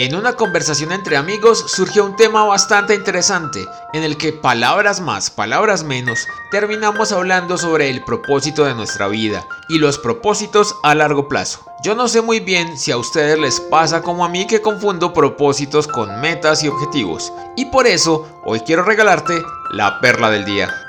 En una conversación entre amigos surgió un tema bastante interesante, en el que palabras más, palabras menos, terminamos hablando sobre el propósito de nuestra vida y los propósitos a largo plazo. Yo no sé muy bien si a ustedes les pasa como a mí que confundo propósitos con metas y objetivos, y por eso hoy quiero regalarte la perla del día.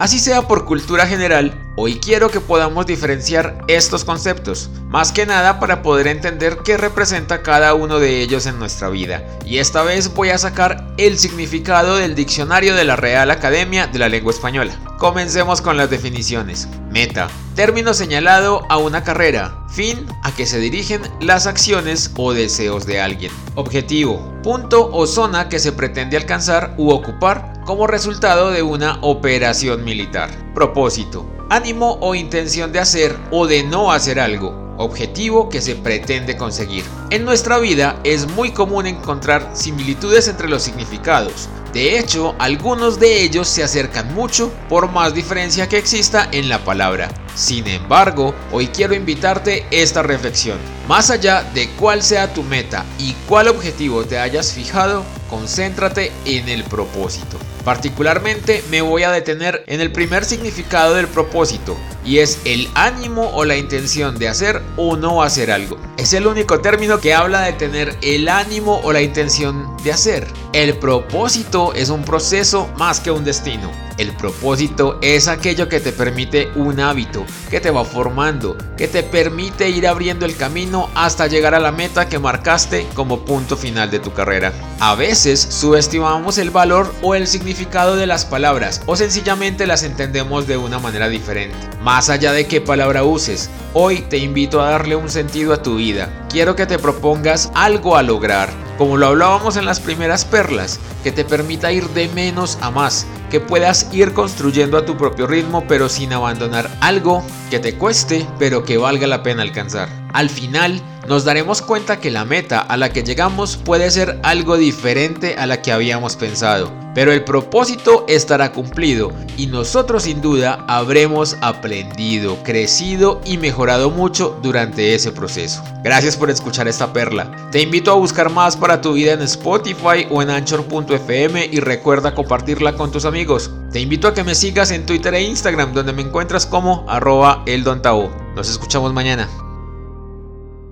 Así sea por cultura general, hoy quiero que podamos diferenciar estos conceptos, más que nada para poder entender qué representa cada uno de ellos en nuestra vida. Y esta vez voy a sacar el significado del diccionario de la Real Academia de la Lengua Española. Comencemos con las definiciones. Meta. Término señalado a una carrera. Fin a que se dirigen las acciones o deseos de alguien. Objetivo. Punto o zona que se pretende alcanzar u ocupar como resultado de una operación militar. Propósito. Ánimo o intención de hacer o de no hacer algo objetivo que se pretende conseguir. En nuestra vida es muy común encontrar similitudes entre los significados. De hecho, algunos de ellos se acercan mucho por más diferencia que exista en la palabra. Sin embargo, hoy quiero invitarte esta reflexión. Más allá de cuál sea tu meta y cuál objetivo te hayas fijado, concéntrate en el propósito. Particularmente me voy a detener en el primer significado del propósito y es el ánimo o la intención de hacer o no hacer algo. Es el único término que habla de tener el ánimo o la intención de hacer. El propósito es un proceso más que un destino. El propósito es aquello que te permite un hábito, que te va formando, que te permite ir abriendo el camino hasta llegar a la meta que marcaste como punto final de tu carrera. A veces subestimamos el valor o el significado de las palabras o sencillamente las entendemos de una manera diferente. Más allá de qué palabra uses, hoy te invito a darle un sentido a tu vida. Quiero que te propongas algo a lograr, como lo hablábamos en las primeras perlas, que te permita ir de menos a más, que puedas ir construyendo a tu propio ritmo pero sin abandonar algo que te cueste pero que valga la pena alcanzar. Al final, nos daremos cuenta que la meta a la que llegamos puede ser algo diferente a la que habíamos pensado, pero el propósito estará cumplido y nosotros sin duda habremos aprendido, crecido y mejorado mucho durante ese proceso. Gracias por escuchar esta perla. Te invito a buscar más para tu vida en Spotify o en anchor.fm y recuerda compartirla con tus amigos. Te invito a que me sigas en Twitter e Instagram donde me encuentras como arroba eldontao. Nos escuchamos mañana.